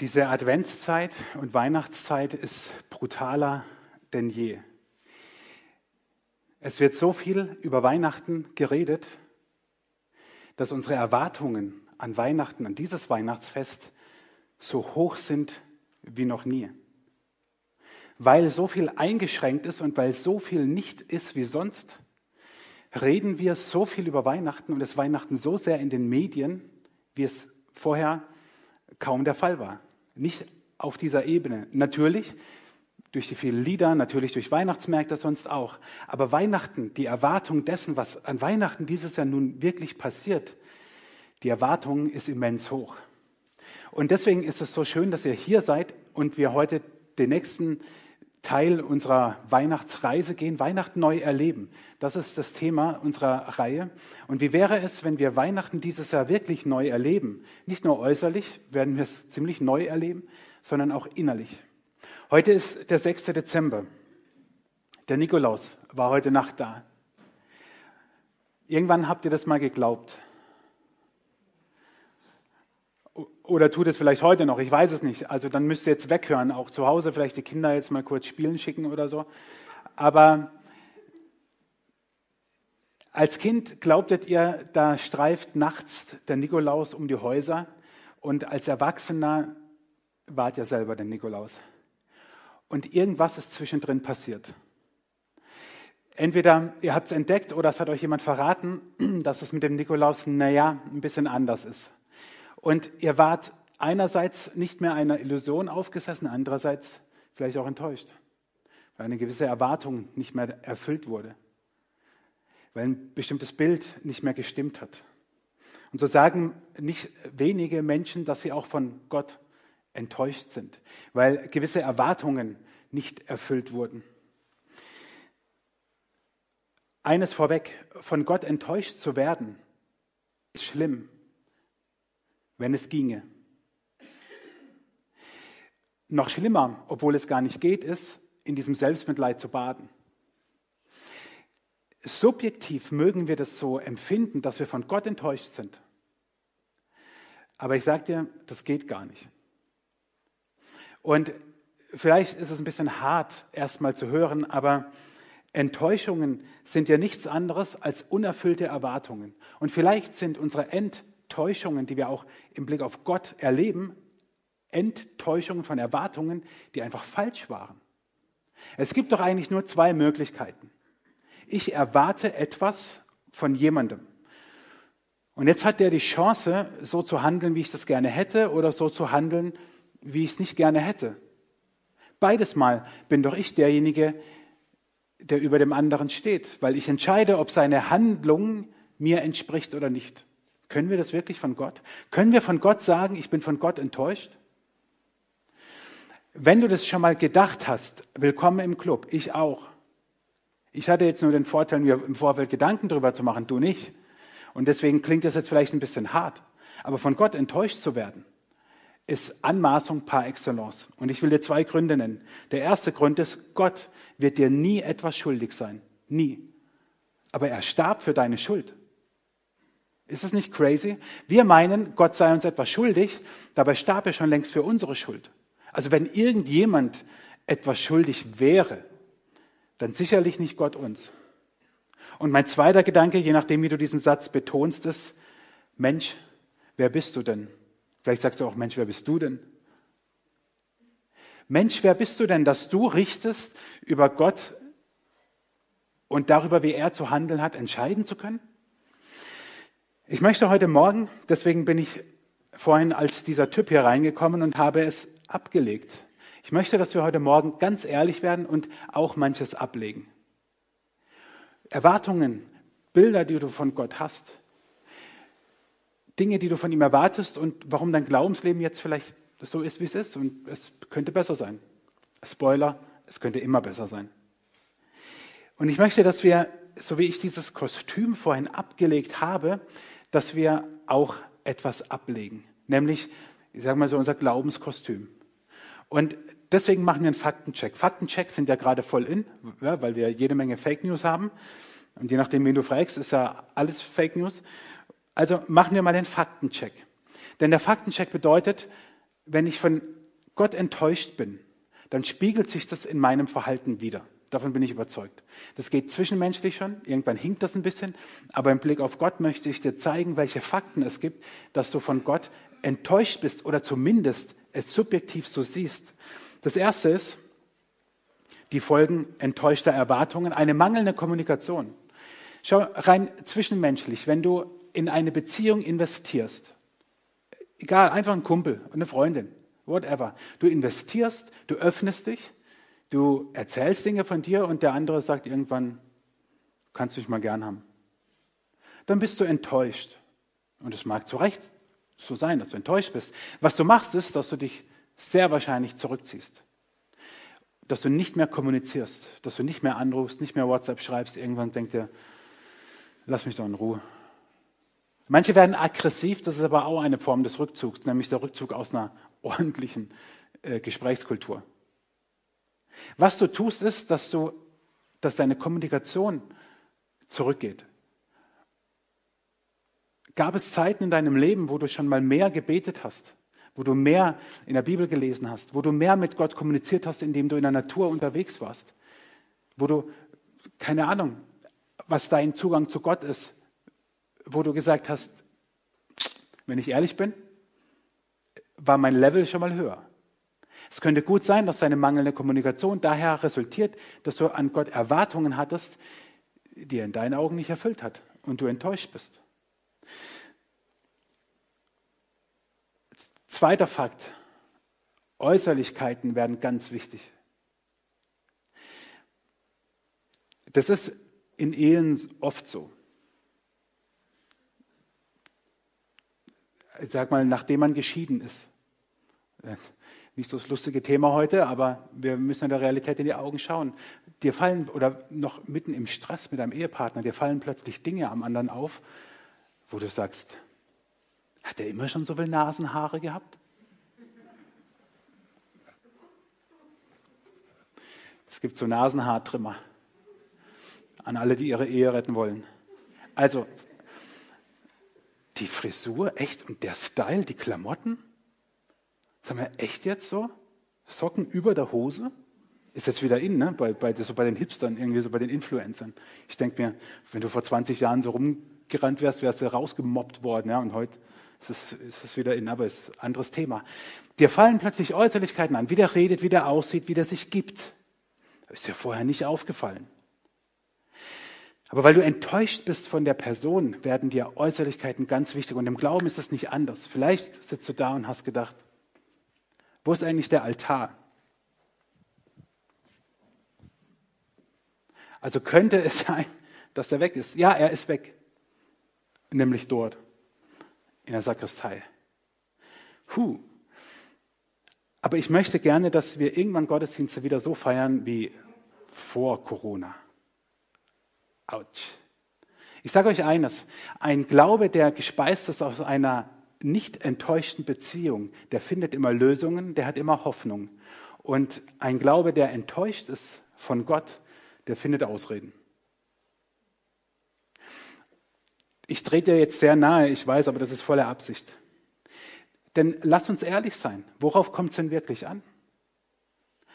Diese Adventszeit und Weihnachtszeit ist brutaler denn je. Es wird so viel über Weihnachten geredet, dass unsere Erwartungen an Weihnachten, an dieses Weihnachtsfest so hoch sind wie noch nie. Weil so viel eingeschränkt ist und weil so viel nicht ist wie sonst, reden wir so viel über Weihnachten und es Weihnachten so sehr in den Medien, wie es vorher kaum der Fall war nicht auf dieser Ebene. Natürlich durch die vielen Lieder, natürlich durch Weihnachtsmärkte sonst auch. Aber Weihnachten, die Erwartung dessen, was an Weihnachten dieses Jahr nun wirklich passiert, die Erwartung ist immens hoch. Und deswegen ist es so schön, dass ihr hier seid und wir heute den nächsten Teil unserer Weihnachtsreise gehen, Weihnachten neu erleben. Das ist das Thema unserer Reihe. Und wie wäre es, wenn wir Weihnachten dieses Jahr wirklich neu erleben? Nicht nur äußerlich werden wir es ziemlich neu erleben, sondern auch innerlich. Heute ist der 6. Dezember. Der Nikolaus war heute Nacht da. Irgendwann habt ihr das mal geglaubt. Oder tut es vielleicht heute noch, ich weiß es nicht. Also dann müsst ihr jetzt weghören, auch zu Hause vielleicht die Kinder jetzt mal kurz spielen schicken oder so. Aber als Kind glaubtet ihr, da streift nachts der Nikolaus um die Häuser und als Erwachsener wart ihr selber der Nikolaus. Und irgendwas ist zwischendrin passiert. Entweder ihr habt es entdeckt oder es hat euch jemand verraten, dass es mit dem Nikolaus, naja, ein bisschen anders ist. Und ihr wart einerseits nicht mehr einer Illusion aufgesessen, andererseits vielleicht auch enttäuscht, weil eine gewisse Erwartung nicht mehr erfüllt wurde, weil ein bestimmtes Bild nicht mehr gestimmt hat. Und so sagen nicht wenige Menschen, dass sie auch von Gott enttäuscht sind, weil gewisse Erwartungen nicht erfüllt wurden. Eines vorweg, von Gott enttäuscht zu werden, ist schlimm wenn es ginge. Noch schlimmer, obwohl es gar nicht geht, ist, in diesem Selbstmitleid zu baden. Subjektiv mögen wir das so empfinden, dass wir von Gott enttäuscht sind. Aber ich sage dir, das geht gar nicht. Und vielleicht ist es ein bisschen hart, erstmal zu hören, aber Enttäuschungen sind ja nichts anderes als unerfüllte Erwartungen. Und vielleicht sind unsere Enttäuschungen Täuschungen, die wir auch im Blick auf Gott erleben, Enttäuschungen von Erwartungen, die einfach falsch waren. Es gibt doch eigentlich nur zwei Möglichkeiten. Ich erwarte etwas von jemandem. Und jetzt hat der die Chance, so zu handeln, wie ich das gerne hätte, oder so zu handeln, wie ich es nicht gerne hätte. Beides Mal bin doch ich derjenige, der über dem anderen steht, weil ich entscheide, ob seine Handlung mir entspricht oder nicht. Können wir das wirklich von Gott? Können wir von Gott sagen, ich bin von Gott enttäuscht? Wenn du das schon mal gedacht hast, willkommen im Club, ich auch. Ich hatte jetzt nur den Vorteil, mir im Vorfeld Gedanken darüber zu machen, du nicht. Und deswegen klingt das jetzt vielleicht ein bisschen hart. Aber von Gott enttäuscht zu werden, ist Anmaßung par excellence. Und ich will dir zwei Gründe nennen. Der erste Grund ist, Gott wird dir nie etwas schuldig sein. Nie. Aber er starb für deine Schuld. Ist es nicht crazy? Wir meinen, Gott sei uns etwas schuldig, dabei starb er schon längst für unsere Schuld. Also wenn irgendjemand etwas schuldig wäre, dann sicherlich nicht Gott uns. Und mein zweiter Gedanke, je nachdem, wie du diesen Satz betonst, ist, Mensch, wer bist du denn? Vielleicht sagst du auch, Mensch, wer bist du denn? Mensch, wer bist du denn, dass du richtest über Gott und darüber, wie er zu handeln hat, entscheiden zu können? Ich möchte heute Morgen, deswegen bin ich vorhin als dieser Typ hier reingekommen und habe es abgelegt. Ich möchte, dass wir heute Morgen ganz ehrlich werden und auch manches ablegen. Erwartungen, Bilder, die du von Gott hast, Dinge, die du von ihm erwartest und warum dein Glaubensleben jetzt vielleicht so ist, wie es ist und es könnte besser sein. Spoiler, es könnte immer besser sein. Und ich möchte, dass wir, so wie ich dieses Kostüm vorhin abgelegt habe, dass wir auch etwas ablegen, nämlich, ich sage mal so, unser Glaubenskostüm. Und deswegen machen wir einen Faktencheck. Faktenchecks sind ja gerade voll in, ja, weil wir jede Menge Fake News haben. Und je nachdem, wen du fragst, ist ja alles Fake News. Also machen wir mal den Faktencheck. Denn der Faktencheck bedeutet, wenn ich von Gott enttäuscht bin, dann spiegelt sich das in meinem Verhalten wieder. Davon bin ich überzeugt. Das geht zwischenmenschlich schon, irgendwann hinkt das ein bisschen, aber im Blick auf Gott möchte ich dir zeigen, welche Fakten es gibt, dass du von Gott enttäuscht bist oder zumindest es subjektiv so siehst. Das erste ist die Folgen enttäuschter Erwartungen, eine mangelnde Kommunikation. Schau rein zwischenmenschlich, wenn du in eine Beziehung investierst, egal, einfach ein Kumpel, eine Freundin, whatever, du investierst, du öffnest dich, du erzählst Dinge von dir und der andere sagt irgendwann, kannst du mich mal gern haben. Dann bist du enttäuscht. Und es mag zu Recht so sein, dass du enttäuscht bist. Was du machst, ist, dass du dich sehr wahrscheinlich zurückziehst. Dass du nicht mehr kommunizierst, dass du nicht mehr anrufst, nicht mehr WhatsApp schreibst. Irgendwann denkt er, lass mich doch in Ruhe. Manche werden aggressiv, das ist aber auch eine Form des Rückzugs, nämlich der Rückzug aus einer ordentlichen äh, Gesprächskultur. Was du tust, ist, dass, du, dass deine Kommunikation zurückgeht. Gab es Zeiten in deinem Leben, wo du schon mal mehr gebetet hast, wo du mehr in der Bibel gelesen hast, wo du mehr mit Gott kommuniziert hast, indem du in der Natur unterwegs warst, wo du, keine Ahnung, was dein Zugang zu Gott ist, wo du gesagt hast, wenn ich ehrlich bin, war mein Level schon mal höher. Es könnte gut sein, dass deine mangelnde Kommunikation daher resultiert, dass du an Gott Erwartungen hattest, die er in deinen Augen nicht erfüllt hat und du enttäuscht bist. Zweiter Fakt. Äußerlichkeiten werden ganz wichtig. Das ist in Ehen oft so. Ich sag mal, nachdem man geschieden ist nicht so das lustige Thema heute, aber wir müssen der Realität in die Augen schauen. Dir fallen, oder noch mitten im Stress mit deinem Ehepartner, dir fallen plötzlich Dinge am anderen auf, wo du sagst, hat er immer schon so viel Nasenhaare gehabt? Es gibt so Nasenhaartrimmer an alle, die ihre Ehe retten wollen. Also, die Frisur, echt, und der Style, die Klamotten, Sagen wir, echt jetzt so? Socken über der Hose? Ist jetzt wieder in, ne? bei, bei, so bei den Hipstern, irgendwie so bei den Influencern. Ich denke mir, wenn du vor 20 Jahren so rumgerannt wärst, wärst du rausgemobbt worden. Ja? Und heute ist es, ist es wieder in, aber ist ein anderes Thema. Dir fallen plötzlich Äußerlichkeiten an, wie der redet, wie der aussieht, wie der sich gibt. Ist dir vorher nicht aufgefallen. Aber weil du enttäuscht bist von der Person, werden dir Äußerlichkeiten ganz wichtig. Und im Glauben ist es nicht anders. Vielleicht sitzt du da und hast gedacht, wo ist eigentlich der Altar? Also könnte es sein, dass er weg ist. Ja, er ist weg. Nämlich dort, in der Sakristei. Huh. Aber ich möchte gerne, dass wir irgendwann Gottesdienste wieder so feiern wie vor Corona. Autsch. Ich sage euch eines, ein Glaube, der gespeist ist aus einer nicht enttäuschten Beziehung, der findet immer Lösungen, der hat immer Hoffnung. Und ein Glaube, der enttäuscht ist von Gott, der findet Ausreden. Ich trete dir jetzt sehr nahe, ich weiß, aber das ist voller Absicht. Denn lass uns ehrlich sein, worauf kommt es denn wirklich an?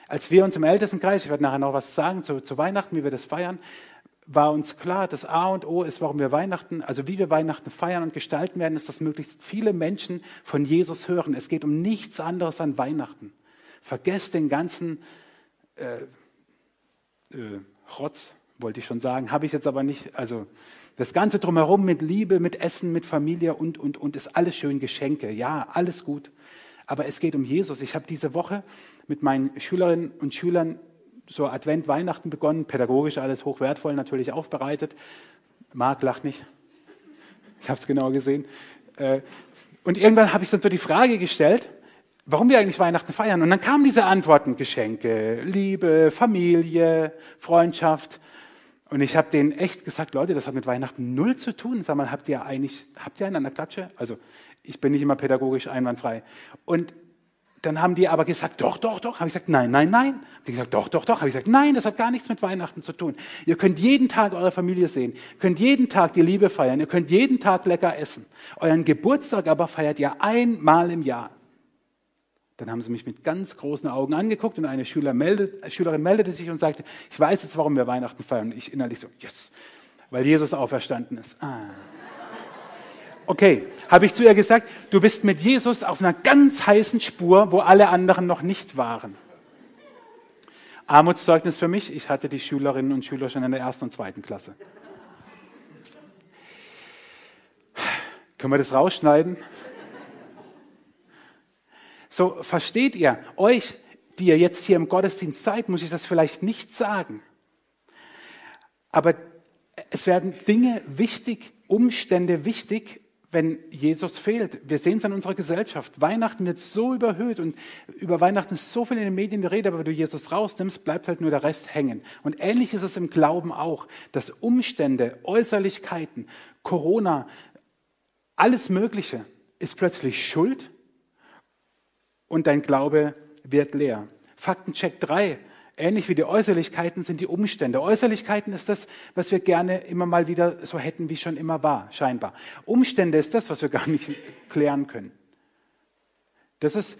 Als wir uns im Ältestenkreis, ich werde nachher noch was sagen zu, zu Weihnachten, wie wir das feiern, war uns klar, das A und O ist, warum wir Weihnachten, also wie wir Weihnachten feiern und gestalten werden, ist, dass möglichst viele Menschen von Jesus hören. Es geht um nichts anderes an Weihnachten. Vergesst den ganzen äh, äh, Rotz, wollte ich schon sagen, habe ich jetzt aber nicht. Also das Ganze drumherum mit Liebe, mit Essen, mit Familie und, und, und ist alles schön Geschenke. Ja, alles gut. Aber es geht um Jesus. Ich habe diese Woche mit meinen Schülerinnen und Schülern so Advent, Weihnachten begonnen, pädagogisch alles hochwertvoll natürlich aufbereitet. Marc lacht nicht. Ich habe es genau gesehen. Äh, und irgendwann habe ich dann so die Frage gestellt, warum wir eigentlich Weihnachten feiern. Und dann kamen diese Antworten, Geschenke, Liebe, Familie, Freundschaft. Und ich habe denen echt gesagt, Leute, das hat mit Weihnachten null zu tun. Sag mal, habt ihr eigentlich, habt ihr einen an der Klatsche? Also ich bin nicht immer pädagogisch einwandfrei. Und dann haben die aber gesagt, doch, doch, doch. Habe ich gesagt, nein, nein, nein. Haben die gesagt, doch, doch, doch. Habe ich gesagt, nein, das hat gar nichts mit Weihnachten zu tun. Ihr könnt jeden Tag eure Familie sehen, könnt jeden Tag die Liebe feiern, ihr könnt jeden Tag lecker essen. Euren Geburtstag aber feiert ihr einmal im Jahr. Dann haben sie mich mit ganz großen Augen angeguckt und eine Schüler meldet, Schülerin meldete sich und sagte, ich weiß jetzt, warum wir Weihnachten feiern. Und ich innerlich so, yes, weil Jesus auferstanden ist. Ah. Okay, habe ich zu ihr gesagt, du bist mit Jesus auf einer ganz heißen Spur, wo alle anderen noch nicht waren. Armutszeugnis für mich, ich hatte die Schülerinnen und Schüler schon in der ersten und zweiten Klasse. Können wir das rausschneiden? So, versteht ihr, euch, die ihr jetzt hier im Gottesdienst seid, muss ich das vielleicht nicht sagen. Aber es werden Dinge wichtig, Umstände wichtig, wenn Jesus fehlt. Wir sehen es an unserer Gesellschaft. Weihnachten wird so überhöht und über Weihnachten ist so viel in den Medien die Rede, aber wenn du Jesus rausnimmst, bleibt halt nur der Rest hängen. Und ähnlich ist es im Glauben auch, dass Umstände, Äußerlichkeiten, Corona, alles Mögliche ist plötzlich Schuld und dein Glaube wird leer. Faktencheck 3. Ähnlich wie die Äußerlichkeiten sind die Umstände. Äußerlichkeiten ist das, was wir gerne immer mal wieder so hätten, wie schon immer war, scheinbar. Umstände ist das, was wir gar nicht klären können. Das ist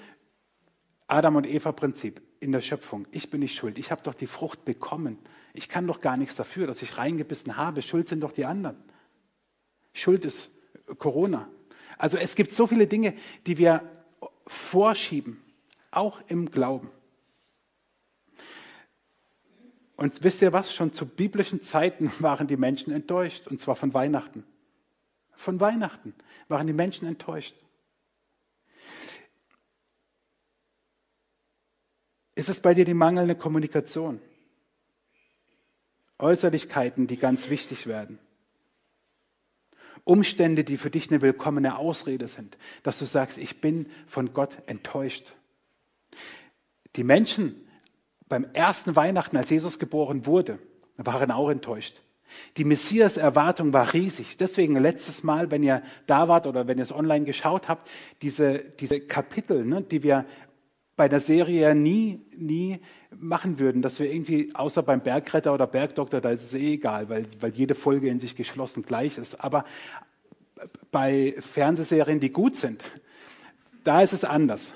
Adam und Eva Prinzip in der Schöpfung. Ich bin nicht schuld. Ich habe doch die Frucht bekommen. Ich kann doch gar nichts dafür, dass ich reingebissen habe. Schuld sind doch die anderen. Schuld ist Corona. Also es gibt so viele Dinge, die wir vorschieben, auch im Glauben. Und wisst ihr was? Schon zu biblischen Zeiten waren die Menschen enttäuscht, und zwar von Weihnachten. Von Weihnachten waren die Menschen enttäuscht. Ist es bei dir die mangelnde Kommunikation? Äußerlichkeiten, die ganz wichtig werden. Umstände, die für dich eine willkommene Ausrede sind, dass du sagst, ich bin von Gott enttäuscht. Die Menschen beim ersten Weihnachten, als Jesus geboren wurde, waren auch enttäuscht. Die Messias-Erwartung war riesig. Deswegen letztes Mal, wenn ihr da wart oder wenn ihr es online geschaut habt, diese, diese Kapitel, ne, die wir bei der Serie nie, nie machen würden, dass wir irgendwie, außer beim Bergretter oder Bergdoktor, da ist es eh egal, weil, weil jede Folge in sich geschlossen gleich ist. Aber bei Fernsehserien, die gut sind, da ist es anders.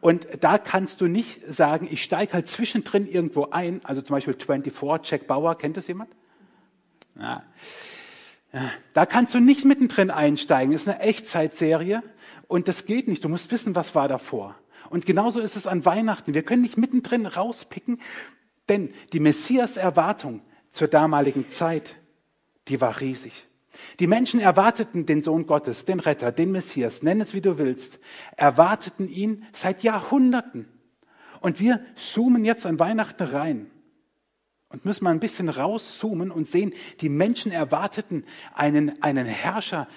Und da kannst du nicht sagen, ich steige halt zwischendrin irgendwo ein, also zum Beispiel 24, Jack Bauer, kennt das jemand? Ja. Da kannst du nicht mittendrin einsteigen, das ist eine Echtzeitserie und das geht nicht, du musst wissen, was war davor. Und genauso ist es an Weihnachten, wir können nicht mittendrin rauspicken, denn die Messias-Erwartung zur damaligen Zeit, die war riesig. Die Menschen erwarteten den Sohn Gottes, den Retter, den Messias, nenn es wie du willst, erwarteten ihn seit Jahrhunderten. Und wir zoomen jetzt an Weihnachten rein und müssen mal ein bisschen rauszoomen und sehen, die Menschen erwarteten einen, einen Herrscher.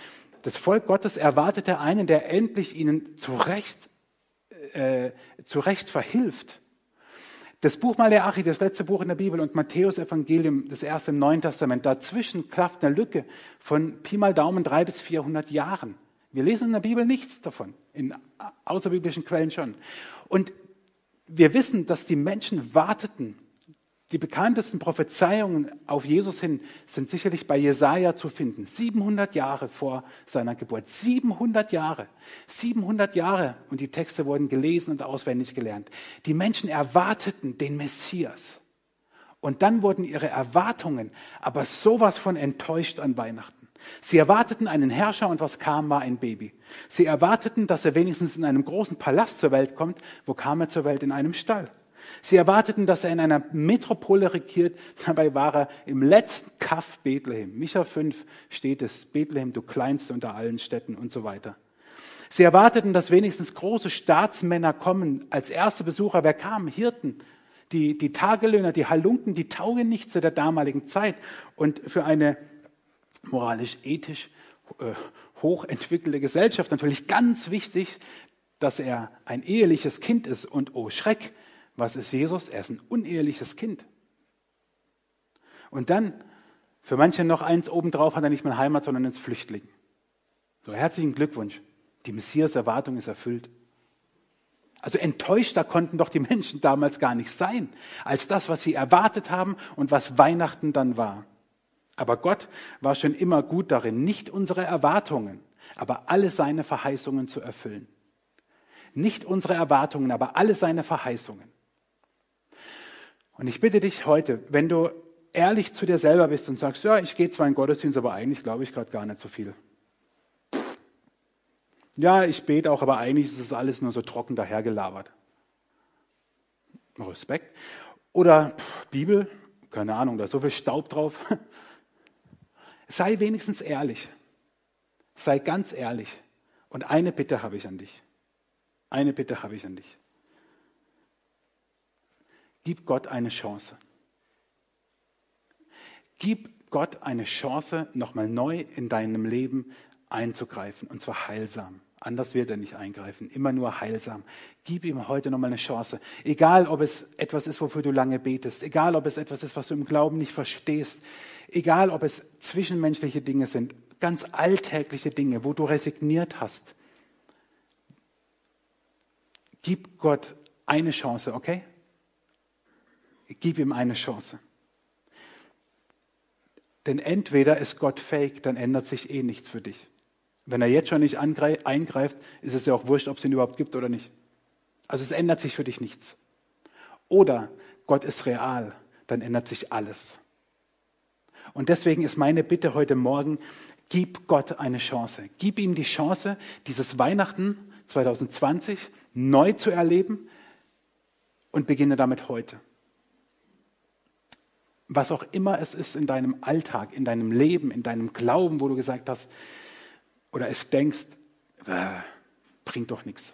Das Volk Gottes erwartete einen, der endlich ihnen zurecht, äh, zurecht verhilft. Das Buch Maleachi, das letzte Buch in der Bibel und Matthäus Evangelium, das erste im Neuen Testament, dazwischen klafft eine Lücke von Pi mal Daumen drei bis vierhundert Jahren. Wir lesen in der Bibel nichts davon, in außerbiblischen Quellen schon. Und wir wissen, dass die Menschen warteten die bekanntesten Prophezeiungen auf Jesus hin sind sicherlich bei Jesaja zu finden. 700 Jahre vor seiner Geburt. 700 Jahre. 700 Jahre. Und die Texte wurden gelesen und auswendig gelernt. Die Menschen erwarteten den Messias. Und dann wurden ihre Erwartungen aber sowas von enttäuscht an Weihnachten. Sie erwarteten einen Herrscher und was kam, war ein Baby. Sie erwarteten, dass er wenigstens in einem großen Palast zur Welt kommt. Wo kam er zur Welt? In einem Stall. Sie erwarteten, dass er in einer Metropole regiert. Dabei war er im letzten Kaff Bethlehem. Micha 5 steht es. Bethlehem, du kleinste unter allen Städten und so weiter. Sie erwarteten, dass wenigstens große Staatsmänner kommen. Als erste Besucher, wer kam? Hirten. Die, die Tagelöhner, die Halunken, die taugen nicht zu der damaligen Zeit. Und für eine moralisch, ethisch äh, hochentwickelte Gesellschaft natürlich ganz wichtig, dass er ein eheliches Kind ist. Und oh Schreck, was ist Jesus? Er ist ein uneheliches Kind. Und dann, für manche noch eins obendrauf, hat er nicht mehr Heimat, sondern ins Flüchtling. So, herzlichen Glückwunsch. Die Messias-Erwartung ist erfüllt. Also enttäuschter konnten doch die Menschen damals gar nicht sein, als das, was sie erwartet haben und was Weihnachten dann war. Aber Gott war schon immer gut darin, nicht unsere Erwartungen, aber alle seine Verheißungen zu erfüllen. nicht unsere Erwartungen, aber alle seine Verheißungen. Und ich bitte dich heute, wenn du ehrlich zu dir selber bist und sagst, ja, ich gehe zwar in Gottesdienst, aber eigentlich glaube ich gerade gar nicht so viel. Ja, ich bete auch, aber eigentlich ist es alles nur so trocken dahergelabert. Respekt. Oder Bibel, keine Ahnung, da ist so viel Staub drauf. Sei wenigstens ehrlich. Sei ganz ehrlich. Und eine Bitte habe ich an dich. Eine Bitte habe ich an dich. Gib Gott eine Chance. Gib Gott eine Chance, nochmal neu in deinem Leben einzugreifen, und zwar heilsam. Anders wird er nicht eingreifen, immer nur heilsam. Gib ihm heute nochmal eine Chance. Egal, ob es etwas ist, wofür du lange betest, egal, ob es etwas ist, was du im Glauben nicht verstehst, egal, ob es zwischenmenschliche Dinge sind, ganz alltägliche Dinge, wo du resigniert hast. Gib Gott eine Chance, okay? Gib ihm eine Chance. Denn entweder ist Gott fake, dann ändert sich eh nichts für dich. Wenn er jetzt schon nicht eingreift, ist es ja auch wurscht, ob es ihn überhaupt gibt oder nicht. Also es ändert sich für dich nichts. Oder Gott ist real, dann ändert sich alles. Und deswegen ist meine Bitte heute Morgen, gib Gott eine Chance. Gib ihm die Chance, dieses Weihnachten 2020 neu zu erleben und beginne damit heute. Was auch immer es ist in deinem Alltag, in deinem Leben, in deinem Glauben, wo du gesagt hast, oder es denkst, äh, bringt doch nichts.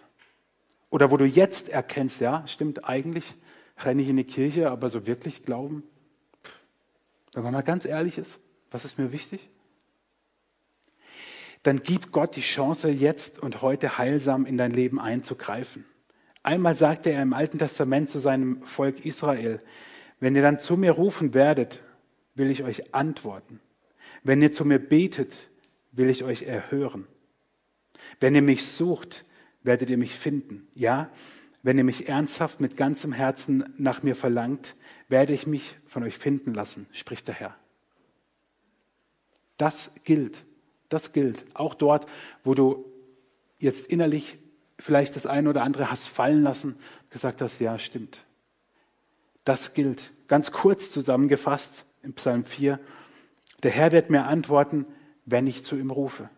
Oder wo du jetzt erkennst, ja, stimmt, eigentlich renne ich in die Kirche, aber so wirklich glauben, wenn man mal ganz ehrlich ist, was ist mir wichtig? Dann gib Gott die Chance, jetzt und heute heilsam in dein Leben einzugreifen. Einmal sagte er im Alten Testament zu seinem Volk Israel, wenn ihr dann zu mir rufen werdet, will ich euch antworten. Wenn ihr zu mir betet, will ich euch erhören. Wenn ihr mich sucht, werdet ihr mich finden. Ja, wenn ihr mich ernsthaft mit ganzem Herzen nach mir verlangt, werde ich mich von euch finden lassen, spricht der Herr. Das gilt, das gilt. Auch dort, wo du jetzt innerlich vielleicht das eine oder andere hast fallen lassen, gesagt hast, ja, stimmt. Das gilt. Ganz kurz zusammengefasst im Psalm 4. Der Herr wird mir antworten, wenn ich zu ihm rufe.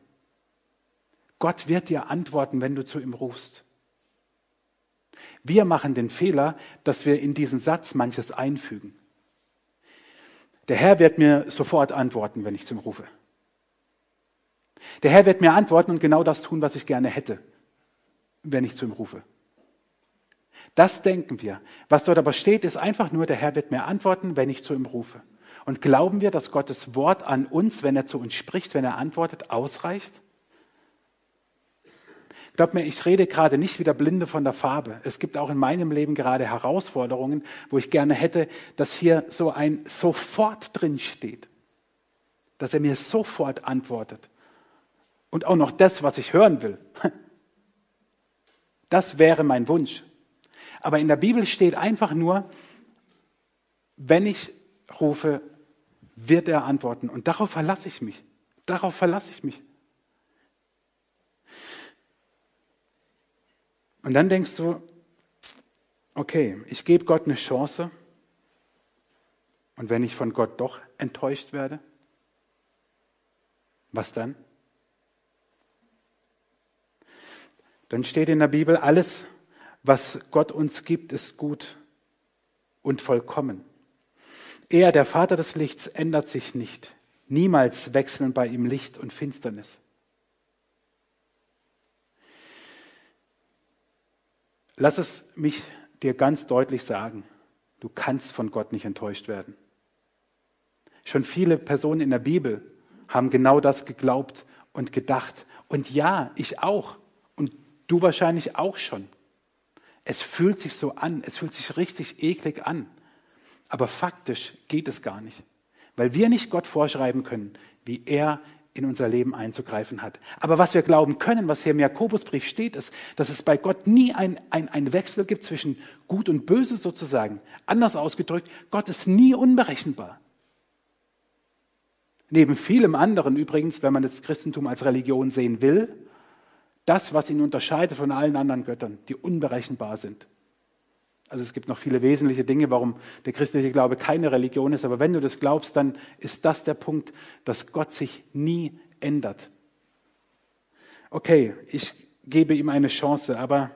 Gott wird dir antworten, wenn du zu ihm rufst. Wir machen den Fehler, dass wir in diesen Satz manches einfügen. Der Herr wird mir sofort antworten, wenn ich zu ihm rufe. Der Herr wird mir antworten und genau das tun, was ich gerne hätte, wenn ich zu ihm rufe. Das denken wir. Was dort aber steht, ist einfach nur, der Herr wird mir antworten, wenn ich zu ihm rufe. Und glauben wir, dass Gottes Wort an uns, wenn er zu uns spricht, wenn er antwortet, ausreicht? Glaub mir, ich rede gerade nicht wie der Blinde von der Farbe. Es gibt auch in meinem Leben gerade Herausforderungen, wo ich gerne hätte, dass hier so ein sofort drin steht. Dass er mir sofort antwortet. Und auch noch das, was ich hören will. Das wäre mein Wunsch. Aber in der Bibel steht einfach nur, wenn ich rufe, wird er antworten. Und darauf verlasse ich mich. Darauf verlasse ich mich. Und dann denkst du, okay, ich gebe Gott eine Chance. Und wenn ich von Gott doch enttäuscht werde, was dann? Dann steht in der Bibel, alles, was Gott uns gibt, ist gut und vollkommen. Er, der Vater des Lichts, ändert sich nicht. Niemals wechseln bei ihm Licht und Finsternis. Lass es mich dir ganz deutlich sagen. Du kannst von Gott nicht enttäuscht werden. Schon viele Personen in der Bibel haben genau das geglaubt und gedacht. Und ja, ich auch. Und du wahrscheinlich auch schon. Es fühlt sich so an. Es fühlt sich richtig eklig an. Aber faktisch geht es gar nicht, weil wir nicht Gott vorschreiben können, wie er in unser Leben einzugreifen hat. Aber was wir glauben können, was hier im Jakobusbrief steht, ist, dass es bei Gott nie ein, ein, ein Wechsel gibt zwischen Gut und Böse sozusagen. Anders ausgedrückt, Gott ist nie unberechenbar. Neben vielem anderen übrigens, wenn man das Christentum als Religion sehen will, Das, was ihn unterscheidet von allen anderen Göttern, die unberechenbar sind. Also es gibt noch viele wesentliche Dinge, warum der christliche Glaube keine Religion ist. Aber wenn du das glaubst, dann ist das der Punkt, dass Gott sich nie ändert. Okay, ich gebe ihm eine Chance, aber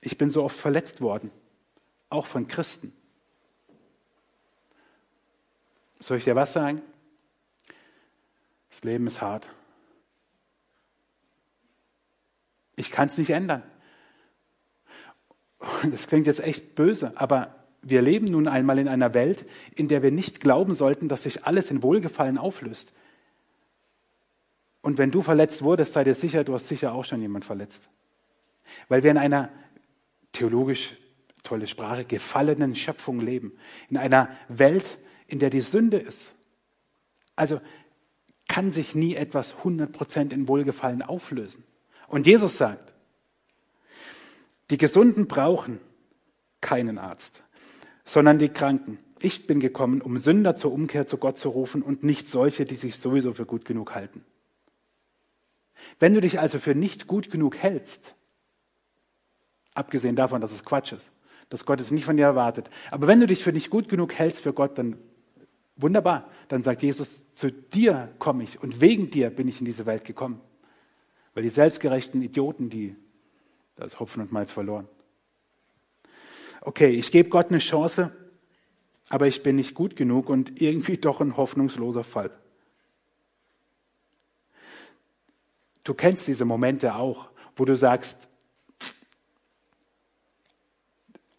ich bin so oft verletzt worden, auch von Christen. Soll ich dir was sagen? Das Leben ist hart. Ich kann es nicht ändern. Das klingt jetzt echt böse, aber wir leben nun einmal in einer Welt, in der wir nicht glauben sollten, dass sich alles in Wohlgefallen auflöst. Und wenn du verletzt wurdest, sei dir sicher, du hast sicher auch schon jemand verletzt. Weil wir in einer theologisch tolle Sprache gefallenen Schöpfung leben, in einer Welt, in der die Sünde ist. Also kann sich nie etwas 100% in Wohlgefallen auflösen. Und Jesus sagt, die Gesunden brauchen keinen Arzt, sondern die Kranken. Ich bin gekommen, um Sünder zur Umkehr zu Gott zu rufen und nicht solche, die sich sowieso für gut genug halten. Wenn du dich also für nicht gut genug hältst, abgesehen davon, dass es Quatsch ist, dass Gott es nicht von dir erwartet, aber wenn du dich für nicht gut genug hältst für Gott, dann wunderbar, dann sagt Jesus, zu dir komme ich und wegen dir bin ich in diese Welt gekommen. Weil die selbstgerechten Idioten, die, da ist Hopfen und Malz verloren. Okay, ich gebe Gott eine Chance, aber ich bin nicht gut genug und irgendwie doch ein hoffnungsloser Fall. Du kennst diese Momente auch, wo du sagst,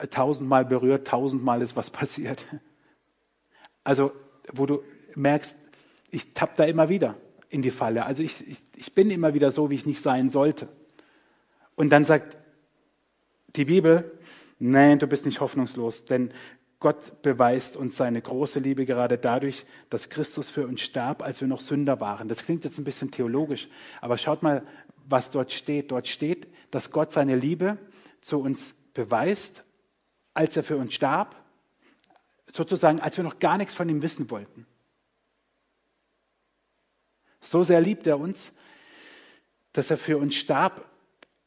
tausendmal berührt, tausendmal ist was passiert. Also, wo du merkst, ich tapp da immer wieder in die Falle. Also ich, ich, ich bin immer wieder so, wie ich nicht sein sollte. Und dann sagt die Bibel, nein, du bist nicht hoffnungslos, denn Gott beweist uns seine große Liebe gerade dadurch, dass Christus für uns starb, als wir noch Sünder waren. Das klingt jetzt ein bisschen theologisch, aber schaut mal, was dort steht. Dort steht, dass Gott seine Liebe zu uns beweist, als er für uns starb, sozusagen, als wir noch gar nichts von ihm wissen wollten. So sehr liebt er uns, dass er für uns starb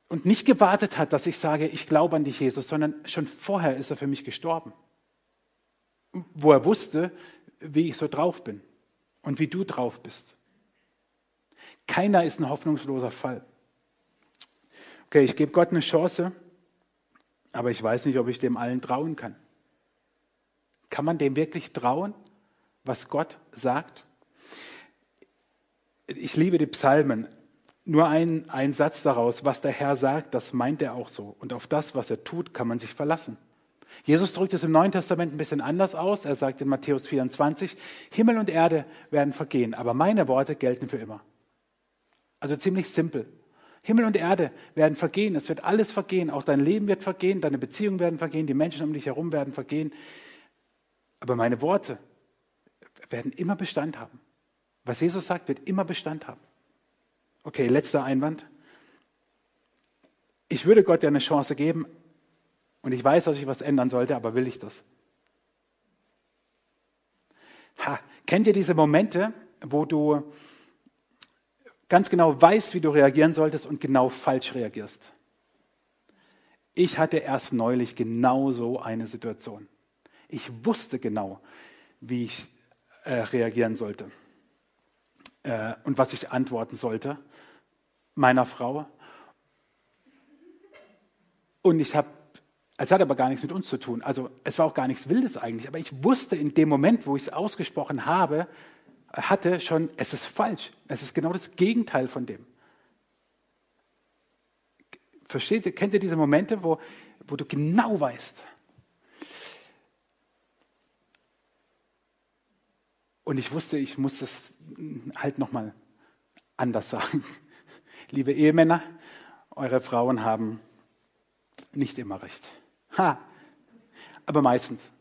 und nicht gewartet hat, dass ich sage, ich glaube an dich, Jesus, sondern schon vorher ist er für mich gestorben wo er wusste, wie ich so drauf bin und wie du drauf bist. Keiner ist ein hoffnungsloser Fall. Okay, ich gebe Gott eine Chance, aber ich weiß nicht, ob ich dem allen trauen kann. Kann man dem wirklich trauen, was Gott sagt? Ich liebe die Psalmen. Nur ein, ein Satz daraus, was der Herr sagt, das meint er auch so. Und auf das, was er tut, kann man sich verlassen. Jesus drückt es im Neuen Testament ein bisschen anders aus. Er sagt in Matthäus 24, Himmel und Erde werden vergehen, aber meine Worte gelten für immer. Also ziemlich simpel. Himmel und Erde werden vergehen, es wird alles vergehen, auch dein Leben wird vergehen, deine Beziehungen werden vergehen, die Menschen um dich herum werden vergehen. Aber meine Worte werden immer Bestand haben. Was Jesus sagt, wird immer Bestand haben. Okay, letzter Einwand. Ich würde Gott ja eine Chance geben, und ich weiß, dass ich was ändern sollte, aber will ich das? Ha, kennt ihr diese Momente, wo du ganz genau weißt, wie du reagieren solltest und genau falsch reagierst? Ich hatte erst neulich genau so eine Situation. Ich wusste genau, wie ich äh, reagieren sollte äh, und was ich antworten sollte meiner Frau. Und ich habe es hat aber gar nichts mit uns zu tun. Also es war auch gar nichts Wildes eigentlich. Aber ich wusste in dem Moment, wo ich es ausgesprochen habe, hatte schon, es ist falsch. Es ist genau das Gegenteil von dem. Versteht ihr, kennt ihr diese Momente, wo, wo du genau weißt? Und ich wusste, ich muss es halt nochmal anders sagen. Liebe Ehemänner, eure Frauen haben nicht immer recht. Ha. Aber meistens.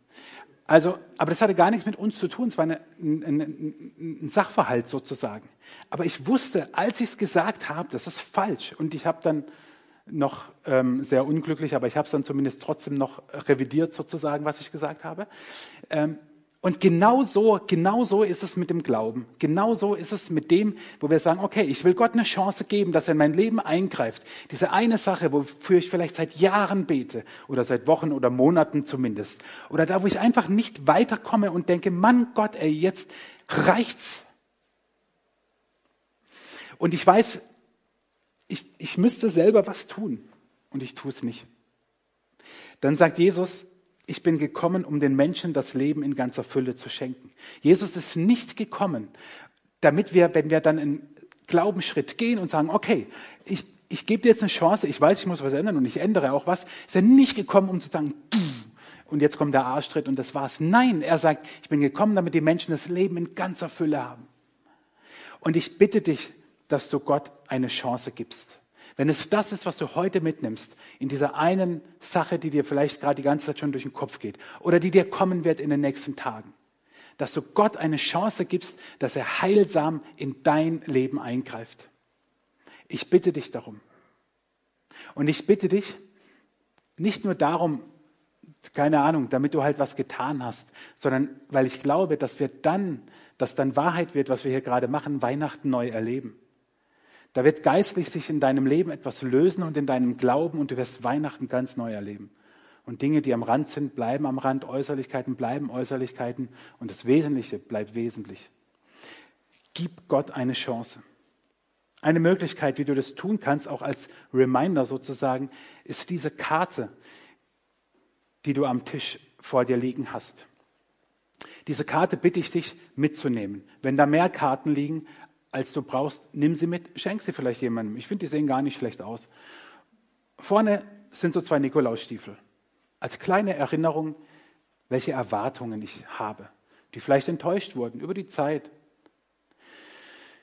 Also, aber das hatte gar nichts mit uns zu tun. Es war eine, ein, ein, Sachverhalt sozusagen. Aber ich wusste, als ich es gesagt habe, das ist falsch. Und ich habe dann noch ähm, sehr unglücklich, aber ich habe es dann zumindest trotzdem noch revidiert sozusagen, was ich gesagt habe. Ähm, Und genau so, genau so ist es mit dem Glauben. Genau so ist es mit dem, wo wir sagen, okay, ich will Gott eine Chance geben, dass er in mein Leben eingreift. Diese eine Sache, wofür ich vielleicht seit Jahren bete oder seit Wochen oder Monaten zumindest. Oder da, wo ich einfach nicht weiterkomme und denke, Mann Gott, ey, jetzt reicht's. Und ich weiß, ich, ich müsste selber was tun und ich tue es nicht. Dann sagt Jesus, ich bin gekommen, um den Menschen das Leben in ganzer Fülle zu schenken. Jesus ist nicht gekommen, damit wir, wenn wir dann einen Glaubensschritt gehen und sagen, okay, ich, ich gebe dir jetzt eine Chance, ich weiß, ich muss was ändern und ich ändere auch was, ist er nicht gekommen, um zu sagen, und jetzt kommt der Arschtritt und das war's. Nein, er sagt, ich bin gekommen, damit die Menschen das Leben in ganzer Fülle haben. Und ich bitte dich, dass du Gott eine Chance gibst. Wenn es das ist, was du heute mitnimmst, in dieser einen Sache, die dir vielleicht gerade die ganze Zeit schon durch den Kopf geht oder die dir kommen wird in den nächsten Tagen, dass du Gott eine Chance gibst, dass er heilsam in dein Leben eingreift. Ich bitte dich darum. Und ich bitte dich nicht nur darum, keine Ahnung, damit du halt was getan hast, sondern weil ich glaube, dass wir dann, dass dann Wahrheit wird, was wir hier gerade machen, Weihnachten neu erleben. Da wird geistlich sich in deinem Leben etwas lösen und in deinem Glauben und du wirst Weihnachten ganz neu erleben. Und Dinge, die am Rand sind, bleiben am Rand, Äußerlichkeiten bleiben Äußerlichkeiten und das Wesentliche bleibt wesentlich. Gib Gott eine Chance. Eine Möglichkeit, wie du das tun kannst, auch als Reminder sozusagen, ist diese Karte, die du am Tisch vor dir liegen hast. Diese Karte bitte ich dich mitzunehmen. Wenn da mehr Karten liegen, als du brauchst, nimm sie mit, schenk sie vielleicht jemandem. Ich finde, die sehen gar nicht schlecht aus. Vorne sind so zwei Nikolausstiefel. Als kleine Erinnerung, welche Erwartungen ich habe, die vielleicht enttäuscht wurden über die Zeit.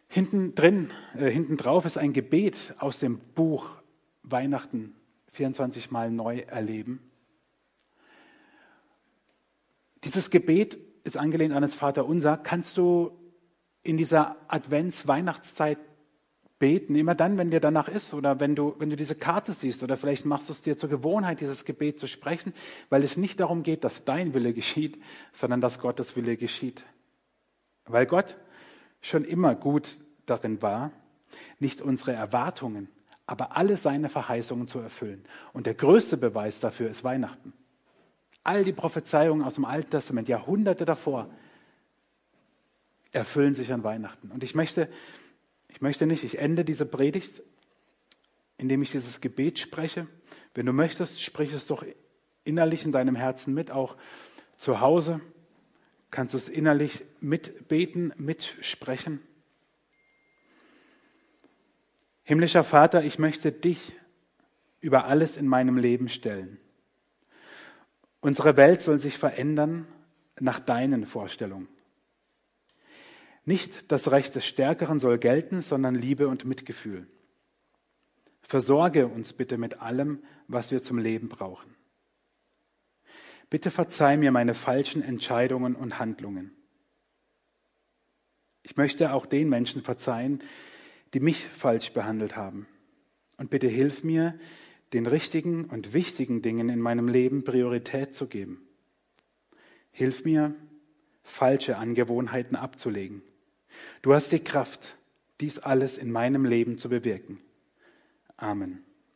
Hinten drin, äh, hinten drauf ist ein Gebet aus dem Buch Weihnachten 24 Mal neu erleben. Dieses Gebet ist angelehnt an das Vaterunser. Kannst du in dieser Advents-Weihnachtszeit beten, immer dann, wenn dir danach ist oder wenn du, wenn du diese Karte siehst oder vielleicht machst du es dir zur Gewohnheit, dieses Gebet zu sprechen, weil es nicht darum geht, dass dein Wille geschieht, sondern dass Gottes Wille geschieht. Weil Gott schon immer gut darin war, nicht unsere Erwartungen, aber alle seine Verheißungen zu erfüllen. Und der größte Beweis dafür ist Weihnachten. All die Prophezeiungen aus dem Alten Testament, Jahrhunderte davor, erfüllen sich an Weihnachten. Und ich möchte, ich möchte nicht, ich ende diese Predigt, indem ich dieses Gebet spreche. Wenn du möchtest, sprich es doch innerlich in deinem Herzen mit, auch zu Hause kannst du es innerlich mitbeten, mitsprechen. Himmlischer Vater, ich möchte dich über alles in meinem Leben stellen. Unsere Welt soll sich verändern nach deinen Vorstellungen. Nicht das Recht des Stärkeren soll gelten, sondern Liebe und Mitgefühl. Versorge uns bitte mit allem, was wir zum Leben brauchen. Bitte verzeih mir meine falschen Entscheidungen und Handlungen. Ich möchte auch den Menschen verzeihen, die mich falsch behandelt haben. Und bitte hilf mir, den richtigen und wichtigen Dingen in meinem Leben Priorität zu geben. Hilf mir, falsche Angewohnheiten abzulegen. Du hast die Kraft, dies alles in meinem Leben zu bewirken. Amen.